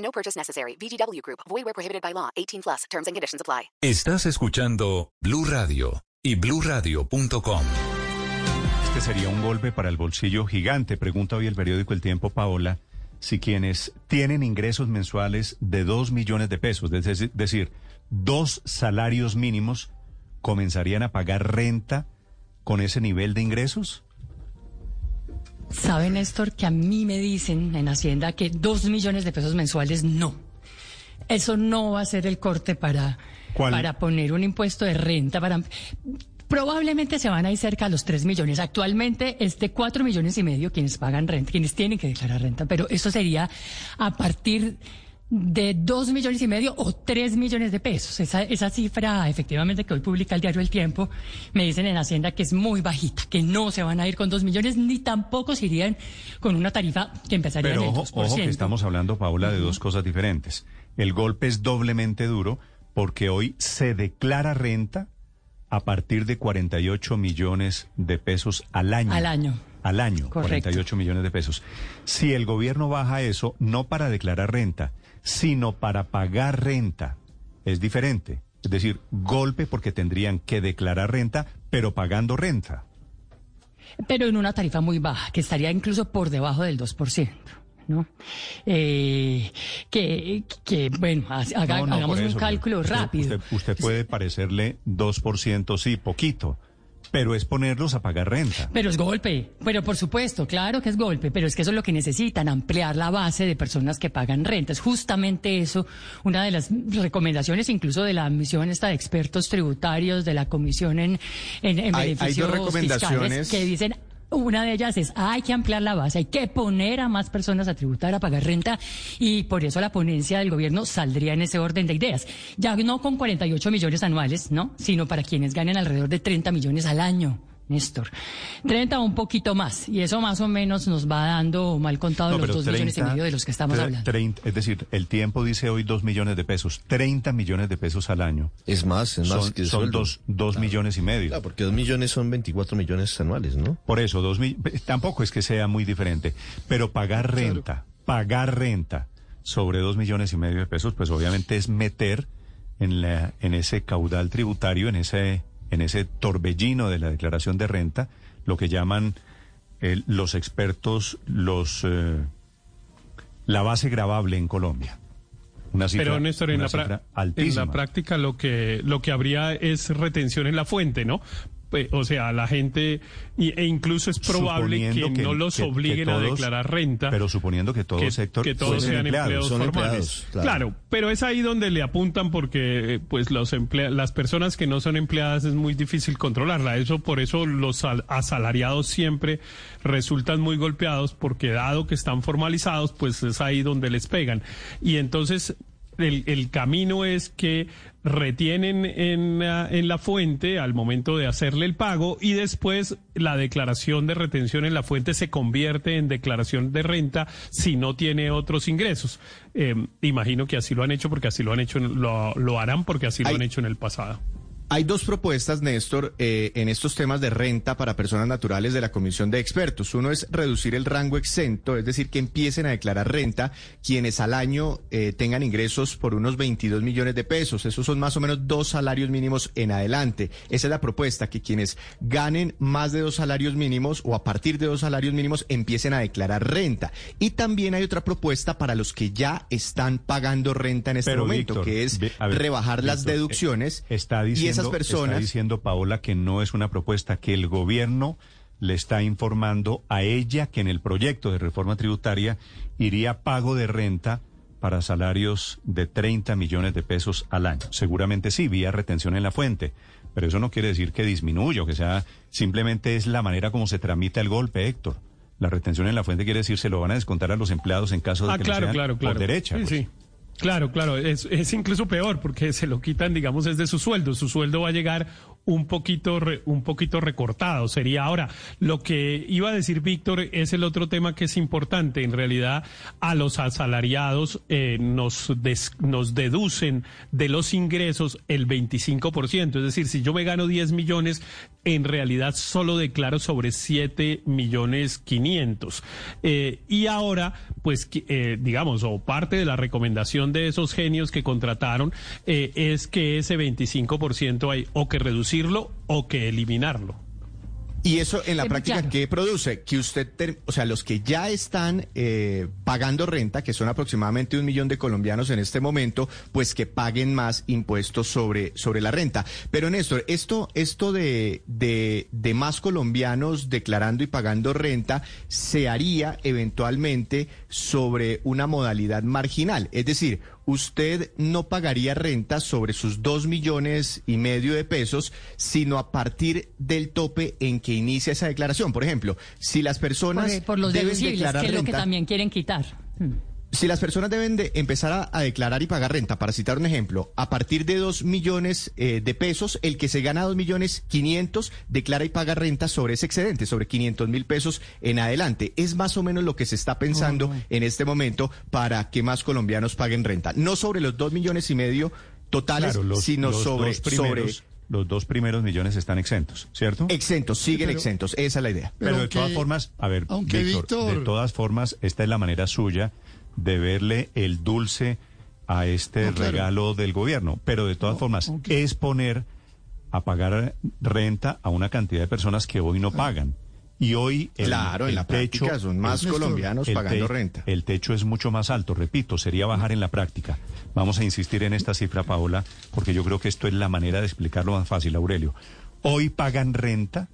No purchase necessary. VGW Group. Void where prohibited by law. 18 plus. Terms and conditions apply. Estás escuchando Blue Radio y BlueRadio.com. Este sería un golpe para el bolsillo gigante, pregunta hoy el periódico El Tiempo, Paola, si quienes tienen ingresos mensuales de 2 millones de pesos, es decir, dos salarios mínimos, comenzarían a pagar renta con ese nivel de ingresos. Sabe, Néstor, que a mí me dicen en Hacienda que dos millones de pesos mensuales no. Eso no va a ser el corte para, ¿Cuál? para poner un impuesto de renta. Para, probablemente se van a ir cerca a los tres millones. Actualmente es de cuatro millones y medio quienes pagan renta, quienes tienen que declarar renta, pero eso sería a partir de dos millones y medio o tres millones de pesos. Esa, esa cifra, efectivamente, que hoy publica el diario El Tiempo, me dicen en Hacienda que es muy bajita, que no se van a ir con dos millones, ni tampoco se irían con una tarifa que empezaría Pero en el ojo, 2%. ojo que estamos hablando, Paola, de dos cosas diferentes. El golpe es doblemente duro porque hoy se declara renta a partir de 48 millones de pesos al año. Al año. Al año, Correcto. 48 millones de pesos. Si el gobierno baja eso, no para declarar renta, sino para pagar renta, es diferente. Es decir, golpe porque tendrían que declarar renta, pero pagando renta. pero en una tarifa muy baja, que estaría incluso por debajo del 2%. ¿no? Eh, que, que, bueno, haga- No, no, hagamos un cálculo usted- rápido. Usted, usted puede parecerle 2%, sí, poquito, pero es ponerlos a pagar renta. Pero es golpe, pero por supuesto, claro que es golpe, pero es que eso es lo que necesitan, ampliar la base de personas que pagan renta. Es justamente eso, una de las recomendaciones incluso de la misión esta de expertos tributarios, de la comisión en, en, en Hay- hay dos recomendaciones. fiscales que dicen una de ellas es hay que ampliar la base, hay que poner a más personas a tributar, a pagar renta y por eso la ponencia del gobierno saldría en ese orden de ideas. Ya no con 48 millones anuales, ¿no? Sino para quienes ganen alrededor de 30 millones al año. Néstor, 30 o un poquito más, y eso más o menos nos va dando mal contado No, los pero dos millones y 30, medio de los que estamos tre- hablando. 30, es decir, el tiempo dice hoy 2 millones de pesos, 30 millones de pesos al año. Es más, es más Son, que son sueldo. dos, dos millones y medio. Claro, porque dos millones son 24 millones anuales, ¿no? Por eso, dos mil, tampoco es que sea muy diferente, pero pagar renta, pagar renta sobre dos millones y medio de pesos, pues obviamente es meter en, la, en ese caudal tributario, en ese, en ese torbellino de la declaración de renta, lo que llaman eh, los expertos los eh, la base gravable en Colombia. Una cifra, Pero Néstor, en la, en la práctica lo que lo que habría es retención en la fuente, ¿no? Pues, o sea, la gente y- e incluso es probable que, no los que- que obliguen a declarar renta. Pero suponiendo que todo sector que todos sean empleados, son formales. empleados, claro. claro. pero es ahí donde le apuntan porque eh, pues los emplea- las personas que no son empleadas es muy difícil controlarla. Eso por eso los al- asalariados siempre resultan muy golpeados porque dado que están formalizados, pues es ahí donde les pegan. Y entonces el, el camino es que retienen en, la- en la fuente al momento de hacerle el pago y después la declaración de retención en la fuente se convierte en declaración de renta si no tiene otros ingresos. Eh, imagino que así lo han hecho porque así lo han hecho, lo, lo harán porque así lo Hay- han hecho en el pasado. Hay dos propuestas, Néstor, eh, en estos temas de renta para personas naturales de la Comisión de Expertos. Uno es reducir el rango exento, es decir, que empiecen a declarar renta quienes al año eh, tengan ingresos por unos 22 millones de pesos. Esos son más o menos dos salarios mínimos en adelante. Esa es la propuesta, que quienes ganen más de dos salarios mínimos o a partir de dos salarios mínimos empiecen a declarar renta. Y también hay otra propuesta para los que ya están pagando renta en este Pero, momento, Víctor, que es ver, rebajar las Víctor, deducciones eh, está y diciendo, esas personas... Está diciendo Paola que no es una propuesta, que el gobierno le está informando a ella que en el proyecto de reforma tributaria iría pago de renta para salarios de 30 millones de pesos al año. Seguramente sí, vía retención en la fuente, pero eso no quiere decir que disminuya o que sea, simplemente es la manera como se tramita el golpe, Héctor. La retención en la fuente quiere decir se lo van a descontar a los empleados en caso de Ah, que claro, sean claro, claro. por derecha. Sí, pues. sí. Claro, claro, es, es incluso peor porque se lo quitan, digamos, es de su sueldo. Su sueldo va a llegar un poquito, un poquito recortado. Sería ahora, lo que iba a decir Víctor es el otro tema que es importante. En realidad, a los asalariados eh, nos, nos deducen de los ingresos el 25%. Es decir, si yo me gano 10 millones, en realidad solo declaro sobre 7 millones 500. Eh, y ahora, pues, eh, digamos, o parte de la recomendación de esos genios que contrataron es que ese 25% hay o que reducirlo o que eliminarlo. Y eso en la Eh, práctica, claro. ¿qué produce? Que usted, o sea, los que ya están eh, pagando renta, que son aproximadamente un millón de colombianos en este momento, pues que paguen más impuestos sobre, sobre la renta. Pero Néstor, esto, esto de, de, de más colombianos declarando y pagando renta se haría eventualmente sobre una modalidad marginal. Es decir, usted no pagaría renta sobre sus dos millones y medio de pesos, sino a partir del tope en que inicia esa declaración. Por ejemplo, si las personas Por, por los deben declarar que es lo que también quieren quitar. Si las personas deben de empezar a, a declarar y pagar renta, para citar un ejemplo, a partir de dos millones eh, de pesos, el que se gana dos millones quinientos declara y paga renta sobre ese excedente, sobre 500 mil pesos en adelante. Es más o menos lo que se está pensando en este momento para que más colombianos paguen renta. No sobre los dos millones y medio totales, Claro, los, sino los sobre, dos primeros, sobre los dos primeros millones están exentos, ¿cierto? exentos, siguen pero- exentos. Esa es la idea. Pero, de aunque- todas formas, a ver, aunque Víctor, Víctor- de todas formas, esta es la manera suya de verle el dulce a este No, claro. regalo del gobierno. Pero de todas No, formas, es poner a pagar renta a una cantidad de personas que hoy no pagan. Y hoy el, Claro, en el la techo, práctica son más colombianos el pagando te- renta. El techo es mucho más alto, repito, sería bajar en la práctica. Vamos a insistir en esta cifra, Paola, porque yo creo que esto es la manera de explicarlo más fácil, Aurelio. Hoy pagan renta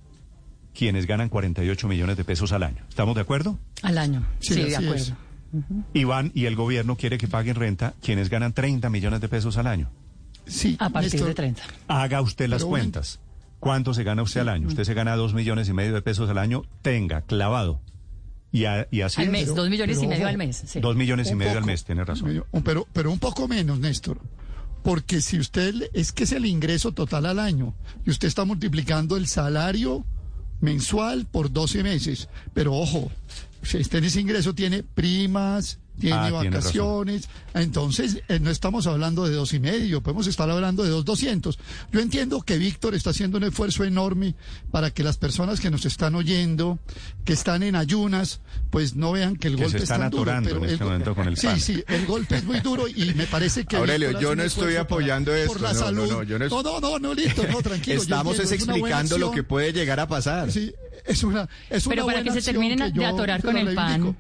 quienes ganan 48 millones de pesos al año. ¿Estamos de acuerdo? Al año. Sí, Sí, de acuerdo. es. Y van y el gobierno quiere que paguen renta quienes ganan 30 millones de pesos al año. Sí, A partir Néstor, de 30. Haga usted las cuentas. ¿Cuánto se gana usted al año? Usted se gana 2 millones y medio de pesos al año, tenga, clavado. Y, a- y así Al es. mes, pero- dos millones y medio al mes. sí. Dos millones y medio al mes, tiene razón. medio- Pero, pero un poco menos, Néstor. Porque si usted, es que es el ingreso total al año, y usted está multiplicando el salario mensual por 12 meses. Pero ojo, usted en ese ingreso tiene primas, tiene Ah, tiene vacaciones, entonces eh, no estamos hablando de dos y medio, podemos estar hablando de dos doscientos. Yo entiendo que Víctor está haciendo un esfuerzo enorme para que las personas que nos están oyendo, que están en ayunas, pues no vean que el Que golpe se están es tan duro. pero en este el- momento con el Sí, pan. sí, el golpe es muy duro y me parece que Aurelio, Víctor yo no estoy esfuerzo para- apoyando por esto, la no, no, salud. no, yo no es- no, no, no, no, listo, no, tranquilo. yo Estamos es entiendo, una buena explicando lo que puede llegar a pasar. Sí, es una, es una Pero para buena que se terminen que de atorar con el pan.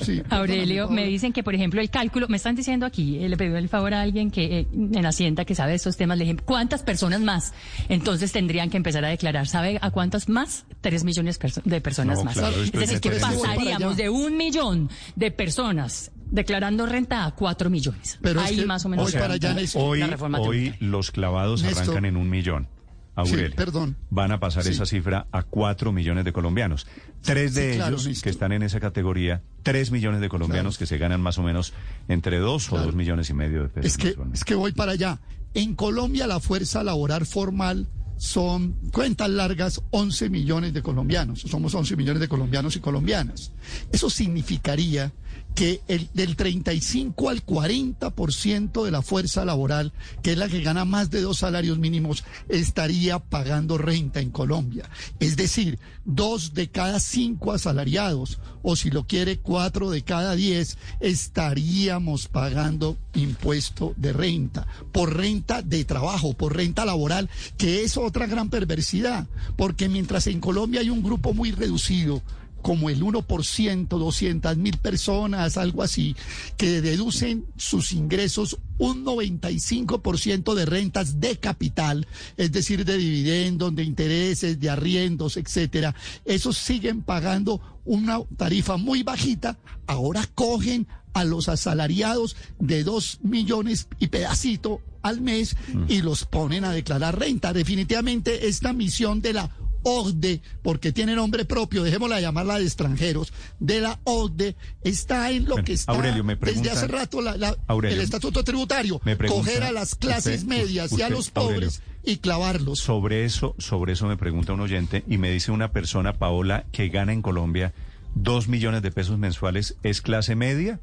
sí, Aurelio, me dicen que, por ejemplo, el cálculo, me están diciendo aquí, eh, le pedí el favor a alguien que eh, en Hacienda que sabe de estos temas, le dije, ¿cuántas personas más? Entonces tendrían que empezar a declarar, ¿sabe a cuántas más? Tres millones perso- de personas No, más. claro, es decir, es que pasaríamos de un millón de personas declarando renta a cuatro millones. Pero es Ahí que más o menos. voy para allá. Hoy, reforma hoy los clavados Néstor. arrancan en un millón. Aurelio. Sí, perdón. Van a pasar Sí. esa cifra a cuatro millones de colombianos. Tres de Sí, claro, ellos que están en esa categoría, tres millones de colombianos Claro. que se ganan más o menos entre dos o Claro. dos millones y medio de pesos. Es que, es que voy para allá. En Colombia la fuerza laboral formal son cuentas largas 11 millones de colombianos. Somos 11 millones de colombianos y colombinas. Eso significaría que el, del 35 al 40% de la fuerza laboral, que es la que gana más de dos salarios mínimos, estaría pagando renta en Colombia. Es decir, dos de cada cinco asalariados, o si lo quiere, cuatro de cada diez, estaríamos pagando impuesto de renta, por renta de trabajo, por renta laboral, que es otra gran perversidad, porque mientras en Colombia hay un grupo muy reducido, como el 1%, 200 mil personas, algo así, que deducen sus ingresos un 95% de rentas de capital, es decir, de dividendos, de intereses, de arriendos, etcétera. Esos siguen pagando una tarifa muy bajita, ahora cogen a los asalariados de dos millones y pedacito al mes y los ponen a declarar renta. Definitivamente esta misión de la OCDE, porque tiene nombre propio, dejémosla llamarla de extranjeros, de la OCDE, está en lo Bueno, que está Aurelio, me desde pregunta- hace rato la- la- Aurelio, el estatuto tributario, me pregunta coger a las clases usted- medias y a usted, los Aurelio, pobres y clavarlos. Sobre eso, sobre eso me pregunta un oyente y me dice una persona, Paola, que gana en Colombia dos millones de pesos mensuales, ¿es clase media?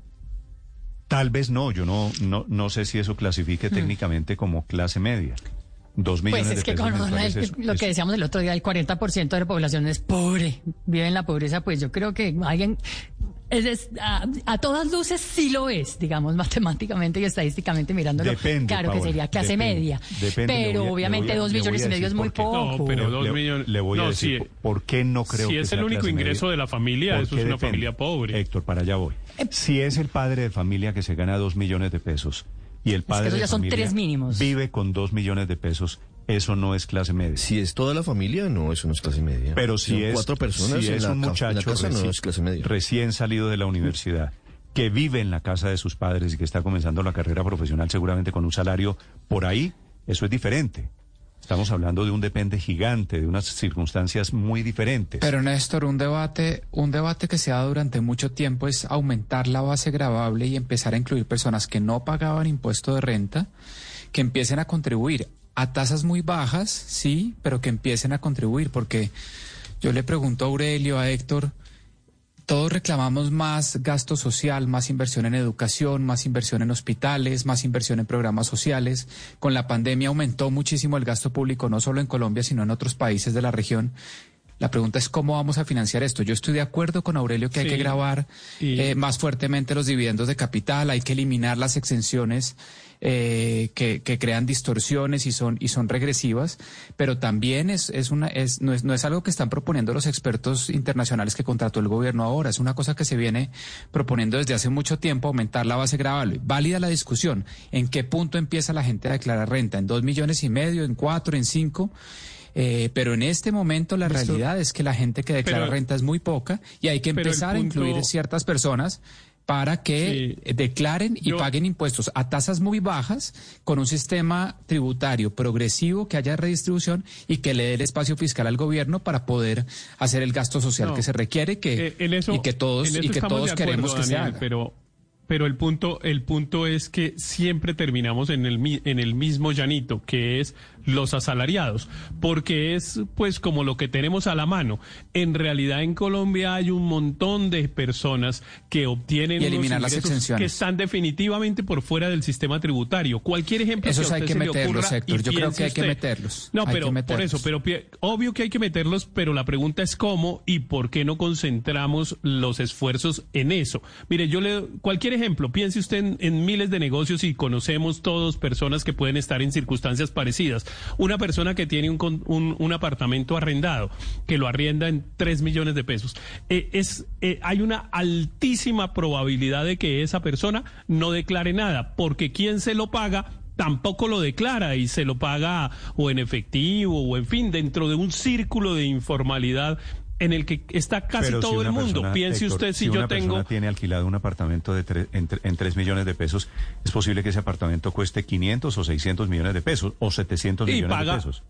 Tal vez no, yo no, no, no sé si eso clasifique técnicamente como clase media. Dos millones Pues es de que pesos con mensuales el- es- lo que decíamos el otro día, el 40% de la población es pobre, vive en la pobreza, pues yo creo que alguien, es, es- a, a todas luces sí lo es, digamos, matemáticamente y estadísticamente mirándolo. Depende, claro que sería clase depende, media. depende, pero a- obviamente a- dos millones a y medio es decir muy qué. poco. No, pero dos le- millones. Le voy a no, decir si- por- qué no creo si que es sea el único ingreso media. de la familia, ¿Por eso es una depende? familia pobre. Héctor, para allá voy. Si es el padre de familia que se gana dos millones de pesos y el padre eso de son familia tres mínimos. vive con dos millones de pesos, eso no es clase media. Si es toda la familia, no, eso no es clase media. Pero si es, cuatro personas si en, es la, un en muchacho la casa, no reci- es clase media. recién salido de la universidad, que vive en la casa de sus padres y que está comenzando la carrera profesional seguramente con un salario por ahí, eso es diferente. Estamos hablando de un depende gigante, de unas circunstancias muy diferentes. Pero Néstor, un debate, un debate que se ha dado durante mucho tiempo es aumentar la base gravable y empezar a incluir personas que no pagaban impuesto de renta, que empiecen a contribuir a tasas muy bajas, sí, pero que empiecen a contribuir, porque yo le pregunto a Aurelio, a Héctor, todos reclamamos más gasto social, más inversión en educación, más inversión en hospitales, más inversión en programas sociales. Con la pandemia aumentó muchísimo el gasto público, no solo en Colombia, sino en otros países de la región. La pregunta es cómo vamos a financiar esto. Yo estoy de acuerdo con Aurelio que hay que grabar Y- eh, más fuertemente los dividendos de capital, hay que eliminar las exenciones eh, que, que crean distorsiones y son, y son regresivas, pero también es, es una, es, no, es, no es algo que están proponiendo los expertos internacionales que contrató el gobierno ahora, es una cosa que se viene proponiendo desde hace mucho tiempo, aumentar la base gravable. Válida la discusión, ¿en qué punto empieza la gente a declarar renta? ¿En dos millones y medio, en cuatro, en cinco? Eh, pero en este momento la realidad es que la gente que declara Pero- renta es muy poca y hay que empezar punto- a incluir ciertas personas para que Sí. declaren y Yo- paguen impuestos a tasas muy bajas con un sistema tributario progresivo que haya redistribución y que le dé el espacio fiscal al gobierno para poder hacer el gasto social No. que se requiere que, Eh, eso- y que todos, y que todos acuerdo, queremos que se Daniel, haga. Pero, pero el punto, el punto es que siempre terminamos en el, en el mismo llanito, que es los asalariados, porque es pues como lo que tenemos a la mano. En realidad en Colombia hay un montón de personas que obtienen Y unos eliminar las exenciones. que están definitivamente por fuera del sistema tributario. Cualquier ejemplo Esos que a hay que se le meterlos, ocurra y Yo creo que hay que meterlos. No, pero por eso, pero obvio que hay que meterlos, pero la pregunta es cómo y por qué no concentramos los esfuerzos en eso. Mire, yo le cualquier ejemplo, piense usted en, en miles de negocios y conocemos todos personas que pueden estar en circunstancias parecidas. Una persona que tiene un, un, un apartamento arrendado, que lo arrienda en 3 millones de pesos, eh, es, eh, hay una altísima probabilidad de que esa persona no declare nada, porque quien se lo paga tampoco lo declara y se lo paga o en efectivo o en fin, dentro de un círculo de informalidad en el que está casi Pero si todo el una mundo. persona, Piense Héctor, usted si, una yo tengo... persona tiene alquilado un apartamento de tre- en, en 3 millones de pesos, es posible que ese apartamento cueste 500 o 600 millones de pesos o 700 Y millones paga- de pesos.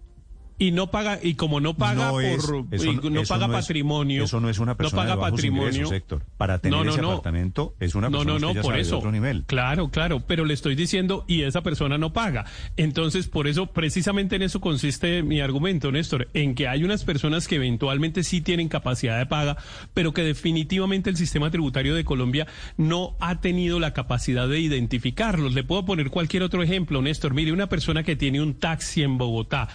Y no paga y como no paga No por es- eso y no- no eso paga no es- patrimonio eso no es una persona no paga de bajos patrimonio ingresos, Héctor. Para tener No, no, ese no. apartamento es una no persona no no ya por eso otro nivel. claro claro pero le estoy diciendo y esa persona no paga entonces por eso precisamente en eso consiste mi argumento Néstor en que hay unas personas que eventualmente sí tienen capacidad de paga pero que definitivamente el sistema tributario de Colombia no ha tenido la capacidad de identificarlos le puedo poner cualquier otro ejemplo Néstor mire una persona que tiene un taxi en Bogotá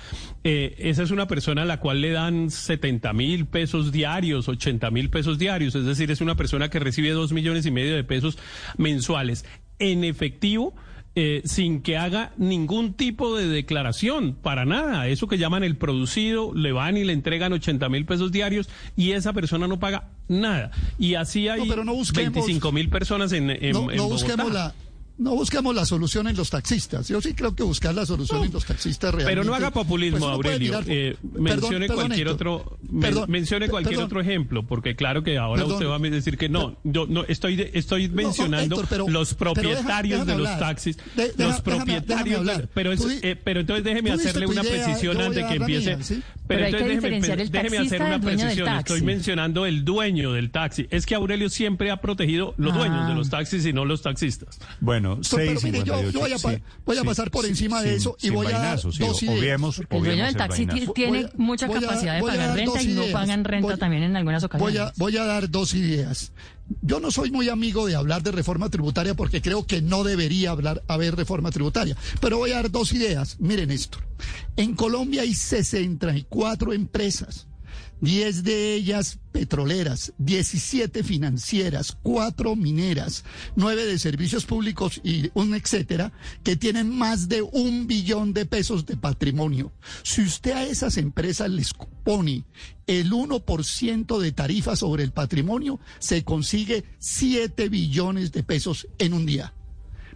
eh, esa es una persona a la cual le dan 70 mil pesos diarios, 80 mil pesos diarios, es decir, es una persona que recibe dos millones y medio de pesos mensuales en efectivo. eh, sin que haga ningún tipo de declaración, para nada. Eso que llaman el producido, le van y le entregan 80 mil pesos diarios y esa persona no paga nada. Y así hay pero no busquemos- 25 mil personas en, en, no, en Bogotá. busquemos la no busquemos la solución en los taxistas. Yo sí creo que buscar la solución en los taxistas realmente. Pero no haga populismo, pues Aurelio. mirar- Eh, mencione perdón, cualquier otro, Perdón, mencione cualquier perdón. otro ejemplo, porque claro que ahora Perdón. usted va a decir que no. Yo no estoy de- estoy mencionando Héctor, pero- los pero deja- propietarios de los hablar. taxis, De- deja- los propietarios. déjame pero es- Tú di- eh, pero entonces déjeme hacerle una idea, precisión antes que empiece. mía, ¿sí? Pero hay que entonces diferenciar el déjeme taxista hacer una precisión. Estoy mencionando el dueño del taxi. Es que Aurelio siempre ha protegido los Ah. dueños de los taxis y no los taxistas. Bueno, Pero mire, yo, 6.58. yo voy, a, pa- sí, voy a sí, pasar por sí, encima de eso y voy a dar dos ideas. obviemos- el dueño del taxi vainazo. tiene Voy mucha voy a- capacidad de pagar renta y no ideas. pagan renta Voy- también en algunas ocasiones. Voy a, voy a dar dos ideas. Yo no soy muy amigo de hablar de reforma tributaria porque creo que no debería hablar, haber reforma tributaria. Pero voy a dar dos ideas. Miren esto. En Colombia hay 64 empresas. 10 de ellas petroleras, 17 financieras, 4 mineras, 9 de servicios públicos y un etcétera, que tienen más de un billón de pesos de patrimonio. Si usted a esas empresas les pone el 1% de tarifa sobre el patrimonio, se consigue 7 billones de pesos en un día.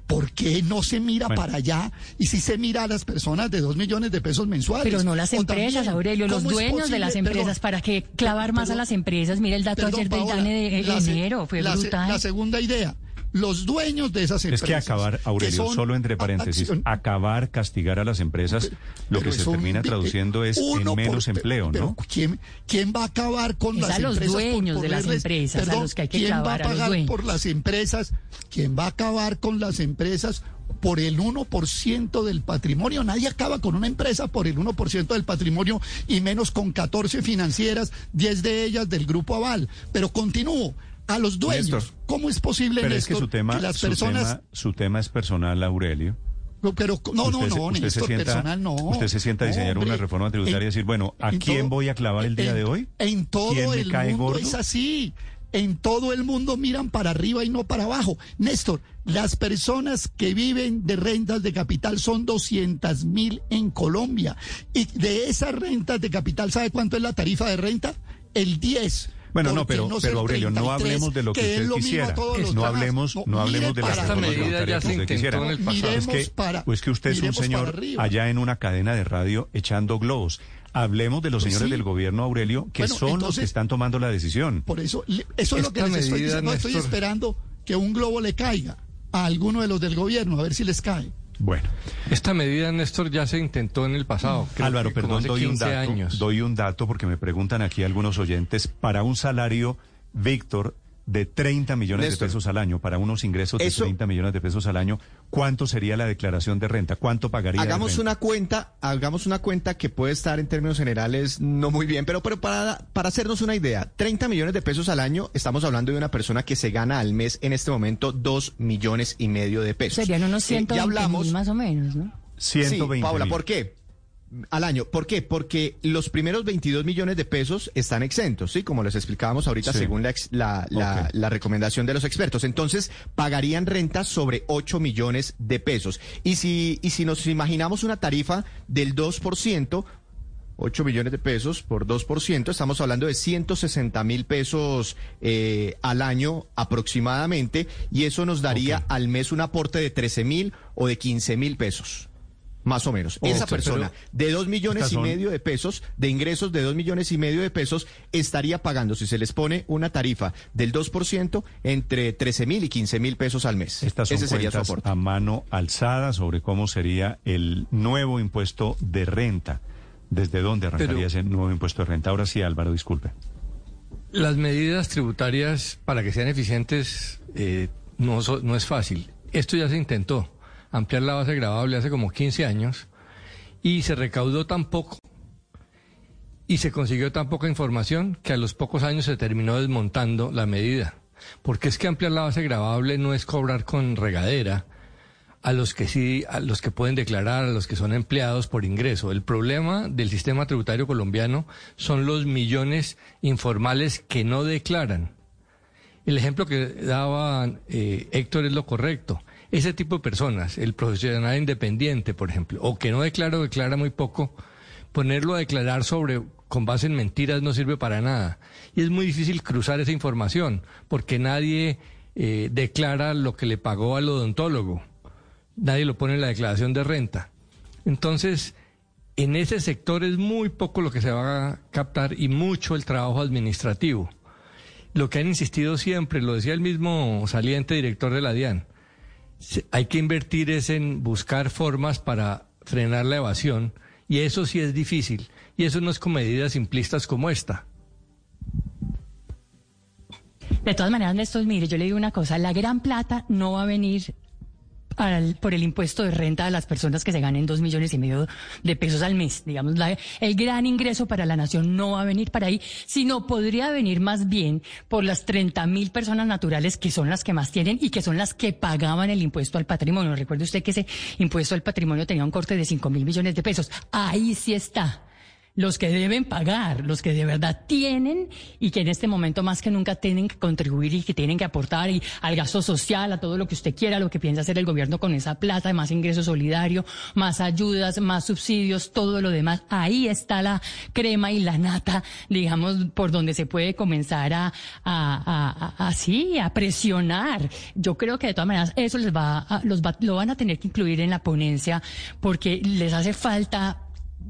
¿Por qué no se mira Bueno. para allá? Y si se mira a las personas de 2 millones de pesos mensuales. Pero no las empresas, también, Aurelio, los ¿cómo es dueños de las empresas. Perdón, ¿Para qué clavar más a las empresas? Mire el dato Perdón, ayer del DANE de la enero, fue la brutal. La segunda idea, los dueños de esas Es empresas. que acabar, que Aurelio, son solo entre paréntesis, acción- acabar, castigar a las empresas, lo que se es un termina traduciendo es en por- menos empleo, pero ¿no? ¿quién, ¿Quién va a acabar con Es las a los empresas? por dueños de las empresas, a los que hay que ¿Quién va a pagar por las empresas? ¿Quién va a acabar con las empresas? Por el 1% del patrimonio. Nadie acaba con una empresa por el 1% del patrimonio y menos con 14 financieras, 10 de ellas del Grupo Aval. Pero continúo. A los dueños, Néstor. ¿Cómo es posible, Pero es que su tema, las su, personas... tema, su tema es personal, Aurelio. No, Pero no, no, Usted se- no, usted se Néstor, sienta- personal no. usted se sienta a No, diseñar una reforma tributaria y decir, bueno, ¿a quién voy a clavar el día en- de hoy? En todo ¿Quién me el cae mundo gordo? es así. En todo el mundo miran para arriba y no para abajo. Néstor, las personas que viven de rentas de capital son 200 mil en Colombia. Y de esas rentas de capital, ¿sabe cuánto es la tarifa de renta? El 10. Bueno, no, ¿Por qué pero, pero Aurelio, no 33, hablemos de lo que, usted lo quisiera. No hablemos, no, hablemos de la para reforma arriba. tributaria ya que se usted intentó quisiera. en el pasado. Es que, para- pues que usted es un señor allá en una cadena de radio echando globos. Hablemos de los Pues señores sí. del gobierno, Aurelio, que Bueno, son los que están tomando la decisión. Por eso, le- eso es lo que Esta les estoy medida, diciendo. Estoy Néstor- esperando que un globo le caiga a alguno de los del gobierno, a ver si les cae. Bueno, Esta medida, Néstor, ya se intentó en el pasado. creo Álvaro, que perdón, doy un 15 dato. años. Doy un dato porque me preguntan aquí algunos oyentes para un salario, Víctor, de 30 millones Néstor. de pesos al año, para unos ingresos de Eso- 30 millones de pesos al año, ¿cuánto sería la declaración de renta? ¿Cuánto pagaría? Hagamos una cuenta, hagamos una cuenta que puede estar en términos generales no muy bien, pero, pero para, para hacernos una idea, 30 millones de pesos al año, estamos hablando de una persona que se gana al mes en este momento 2 millones y medio de pesos. Serían unos Eh, 120 ya hablamos, mil más o menos, ¿no? 120 Sí, Paula, mil. ¿por qué? Al año. ¿Por qué? Porque los primeros 22 millones de pesos están exentos, ¿sí? Como les explicábamos ahorita, Sí. según la, ex- la, la- recomendación de los expertos. Entonces, pagarían renta sobre 8 millones de pesos. Y si, y si nos imaginamos una tarifa del 2%, 8 millones de pesos por 2%, estamos hablando de 160 mil pesos eh, al año aproximadamente, y eso nos daría al mes un aporte de 13 mil o de 15 mil pesos. Más o menos. Esa persona de dos millones y medio de pesos, de ingresos de dos millones y medio de pesos, estaría pagando, si se les pone una tarifa del 2%, entre 13 mil y 15 mil pesos al mes. Estas son Ese sería su aporte. a mano alzada sobre cómo sería el nuevo impuesto de renta. ¿Desde dónde arrancaría Pero- ese nuevo impuesto de renta? Ahora sí, Álvaro, disculpe. Las medidas tributarias para que sean eficientes eh, no, so- no es fácil. Esto ya se intentó, ampliar la base gravable hace como 15 años y se recaudó tan poco y se consiguió tan poca información que a los pocos años se terminó desmontando la medida. Porque es que ampliar la base gravable no es cobrar con regadera a los que sí, a los que pueden declarar, a los que son empleados por ingreso. El problema del sistema tributario colombiano son los millones informales que no declaran. El ejemplo que daba eh, Héctor es lo correcto. Ese tipo de personas, el profesional independiente, por ejemplo, o que no declara o declara muy poco, ponerlo a declarar sobre con base en mentiras no sirve para nada. Y es muy difícil cruzar esa información, porque nadie eh, declara lo que le pagó al odontólogo nadie lo pone en la declaración de renta. Entonces, en ese sector es muy poco lo que se va a captar y mucho el trabajo administrativo. Lo que han insistido siempre, lo decía el mismo saliente director de la DIAN, hay que invertir es en buscar formas para frenar la evasión y eso sí es difícil y eso no es con medidas simplistas como esta. De todas maneras, Néstor, mire, yo le digo una cosa, la gran plata no va a venir al- por el impuesto de renta a las personas que se ganen dos millones y medio de pesos al mes. Digamos, la- el gran ingreso para la nación no va a venir para ahí, sino podría venir más bien por las 30 mil personas naturales que son las que más tienen y que son las que pagaban el impuesto al patrimonio. Recuerde usted que ese impuesto al patrimonio tenía un corte de 5 mil millones de pesos. Ahí sí está los que deben pagar, los que de verdad tienen y que en este momento más que nunca tienen que contribuir y que tienen que aportar y al gasto social, a todo lo que usted quiera, lo que piensa hacer el gobierno con esa plata, más ingreso solidario, más ayudas, más subsidios, todo lo demás. Ahí está la crema y la nata, digamos, por donde se puede comenzar a, a, a, a- así, a presionar. Yo creo que de todas maneras eso les va, a- los va- lo van a tener que incluir en la ponencia porque les hace falta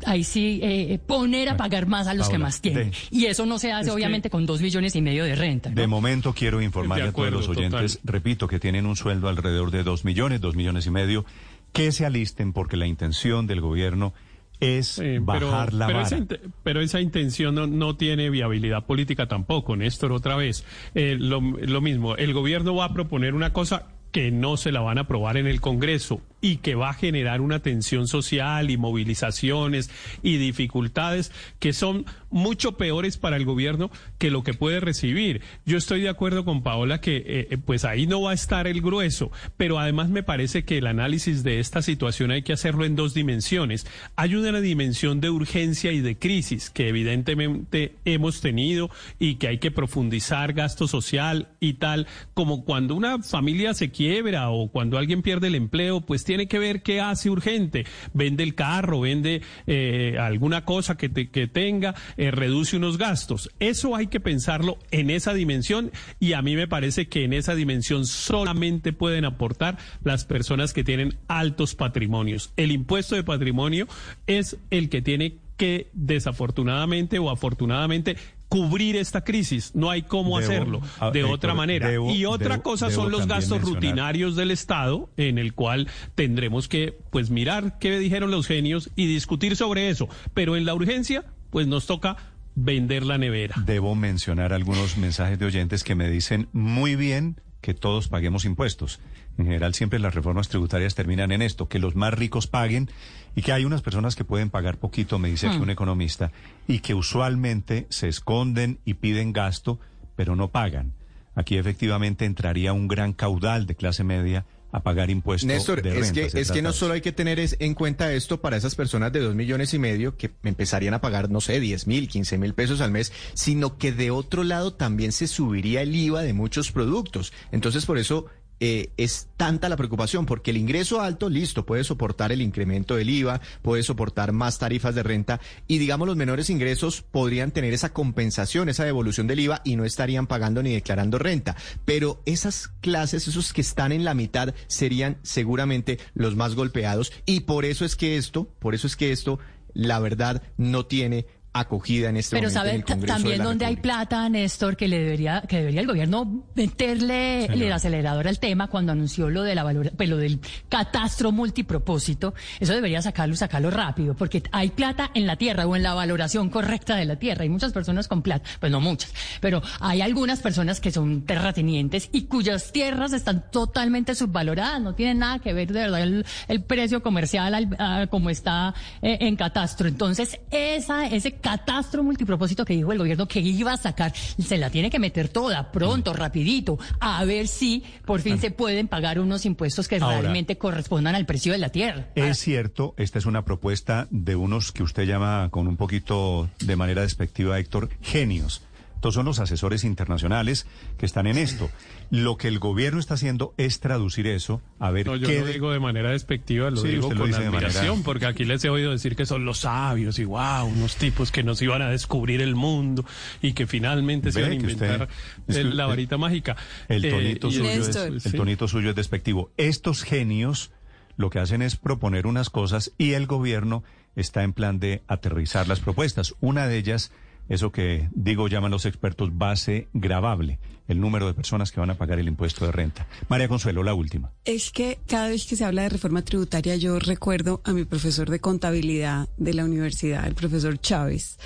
ahí sí eh, poner a pagar más a los que más tienen. de- y eso no se hace obviamente con dos millones y medio de renta. ¿no? De momento quiero informarle a todos los oyentes, total. repito, que tienen un sueldo alrededor de dos millones, dos millones y medio, que se alisten porque la intención del gobierno es bajar la pero vara. Esa, inte- pero esa intención no, no tiene viabilidad política tampoco, Néstor, otra vez. Eh, lo, lo mismo, el gobierno va a proponer una cosa que no se la van a aprobar en el Congreso y que va a generar una tensión social y movilizaciones y dificultades que son mucho peores para el gobierno que lo que puede recibir. Yo estoy de acuerdo con Paola que eh, eh, pues ahí no va a estar el grueso, pero además me parece que el análisis de esta situación hay que hacerlo en dos dimensiones. Hay una dimensión de urgencia y de crisis que evidentemente hemos tenido y que hay que profundizar gasto social y tal, como cuando una familia se quiebra o cuando alguien pierde el empleo, pues tiene que ver qué hace urgente. Vende el carro, vende eh, alguna cosa que, te- que tenga, eh, reduce unos gastos. Eso hay que pensarlo en esa dimensión y a mí me parece que en esa dimensión solamente pueden aportar las personas que tienen altos patrimonios. El impuesto de patrimonio es el que tiene que desafortunadamente o afortunadamente cubrir esta crisis. No hay cómo Debo- hacerlo de Héctor, otra manera. debo- y otra cosa son los gastos mencionar- rutinarios del Estado, en el cual tendremos que pues mirar qué dijeron los genios y discutir sobre eso. Pero en la urgencia, pues nos toca vender la nevera. Debo mencionar algunos mensajes de oyentes que me dicen muy bien que todos paguemos impuestos. En general siempre las reformas tributarias terminan en esto, que los más ricos paguen y que hay unas personas que pueden pagar poquito, me dice aquí Hmm. un economista, y que usualmente se esconden y piden gasto, pero no pagan. Aquí efectivamente entraría un gran caudal de clase media a pagar impuestos Néstor, de es que, es que no solo hay que tener es- en cuenta esto para esas personas de dos millones y medio que empezarían a pagar, no sé, 10 mil, 15 mil pesos al mes, sino que de otro lado también se subiría el IVA de muchos productos. Entonces, por eso eh, es tanta la preocupación, porque el ingreso alto, listo, puede soportar el incremento del IVA, puede soportar más tarifas de renta, y digamos los menores ingresos podrían tener esa compensación, esa devolución del IVA y no estarían pagando ni declarando renta. Pero esas clases, esos que están en la mitad, serían seguramente los más golpeados, y por eso es que esto, por eso es que esto, la verdad, no tiene acogida en este Pero momento en sabe el Congreso de también donde hay plata, Néstor, que le debería, que debería el gobierno meterle el acelerador al tema cuando anunció lo de la valor, pues lo del catastro multipropósito. Eso debería sacarlo, sacarlo rápido, porque hay plata en la tierra o en la valoración correcta de la tierra. Hay muchas personas con plata, pues no muchas, pero hay algunas personas que son terratenientes y cuyas tierras están totalmente subvaloradas, no tienen nada que ver de verdad el, el precio comercial al- a como está eh, en catastro. Entonces, esa, ese catastro multipropósito que dijo el gobierno que iba a sacar, se la tiene que meter toda, Mm. pronto, rapidito, a ver si por fin se pueden pagar unos impuestos que Ahora- realmente correspondan al precio de la tierra. Es cierto, esta es una propuesta de unos que usted llama con un poquito de manera despectiva, Héctor, genios. Estos son los asesores internacionales que están en esto. Lo que el gobierno está haciendo es traducir eso, a ver No, yo qué... de- digo de manera despectiva, lo Sí, digo lo con manera- admiración, porque aquí les he oído decir que son los sabios y wow, unos tipos que nos iban a descubrir el mundo y que finalmente se iban a usted- inventar el- la varita mágica. El Eh, tonito, suyo es, el tonito suyo es despectivo. Estos genios lo que hacen es proponer unas cosas y el gobierno está en plan de aterrizar las propuestas. Una de ellas, eso que digo llaman los expertos base gravable, el número de personas que van a pagar el impuesto de renta. María Consuelo, la última. Es que cada vez que se habla de reforma tributaria yo recuerdo a mi profesor de contabilidad de la universidad, el profesor Chávez,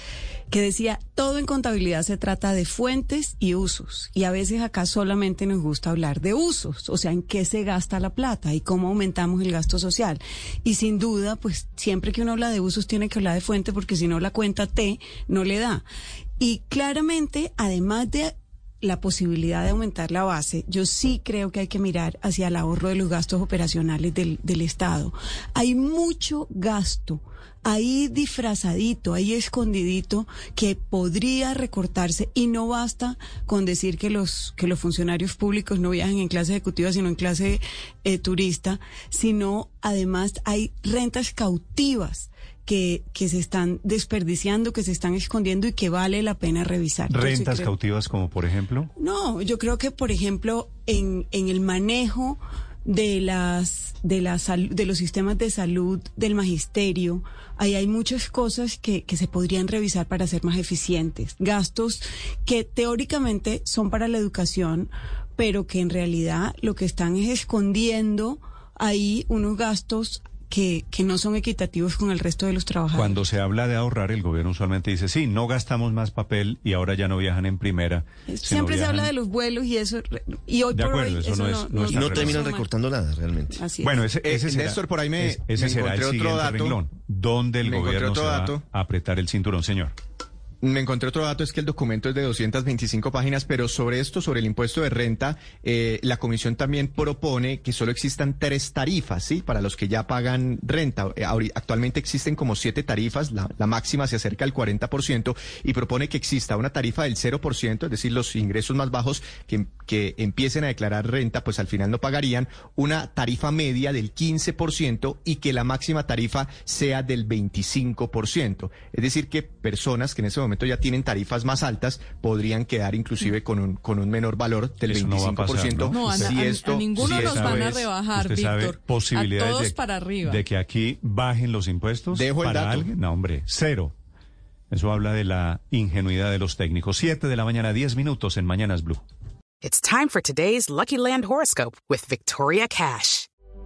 que decía, todo en contabilidad se trata de fuentes y usos. Y a veces acá solamente nos gusta hablar de usos, o sea, en qué se gasta la plata y cómo aumentamos el gasto social. Y sin duda, pues siempre que uno habla de usos tiene que hablar de fuente porque si no la cuenta T no le da. Y claramente, además de la posibilidad de aumentar la base, yo sí creo que hay que mirar hacia el ahorro de los gastos operacionales del, del Estado. Hay mucho gasto ahí disfrazadito, ahí escondidito, que podría recortarse y no basta con decir que los, que los funcionarios públicos no viajan en clase ejecutiva, sino en clase eh, turista, sino además hay rentas cautivas. Que, que se están desperdiciando, que se están escondiendo y que vale la pena revisar. ¿Rentas creo- cautivas como por ejemplo? no, yo creo que, por ejemplo, en, en el manejo de las de la sal- de los sistemas de salud del magisterio, ahí hay muchas cosas que, que se podrían revisar para ser más eficientes. Gastos que teóricamente son para la educación, pero que en realidad lo que están es escondiendo ahí unos gastos que, que no son equitativos con el resto de los trabajadores. Cuando se habla de ahorrar, el gobierno usualmente dice, sí, no gastamos más papel y ahora ya no viajan en primera. Siempre se habla de los vuelos y eso, y hoy De por acuerdo, hoy eso no es- no terminan recortando nada, realmente. Así es. Bueno, ese, Eh, ese será, Néstor, por ahí me- es- ese me será el encontré otro siguiente dato. renglón. ¿Dónde el gobierno se va a apretar el cinturón, señor? Me encontré otro dato, es que el documento es de 225 páginas, pero sobre esto, sobre el impuesto de renta, eh, la comisión también propone que solo existan tres tarifas, ¿sí? Para los que ya pagan renta. Eh, actualmente existen como siete tarifas, la, la máxima se acerca al 40%, y propone que exista una tarifa del 0%, es decir, los ingresos más bajos que, que empiecen a declarar renta, pues al final no pagarían, una tarifa media del 15% y que la máxima tarifa sea del 25%. Es decir, que personas que en ese momento ya tienen tarifas más altas podrían quedar inclusive con un, con un menor valor del Eso no va a 25%. pasar, ¿no? No, a, si a- esto, a ninguno si nos van a rebajar, ¿Usted sabe Víctor. posibilidades a todos de, para arriba. de que aquí bajen los impuestos Dejo el para dato. alguien? No, hombre, cero. Eso habla de la ingenuidad de los técnicos. Siete de la mañana, diez minutos en Mañanas Blue. It's time for today's Lucky Land horoscope with Victoria Cash.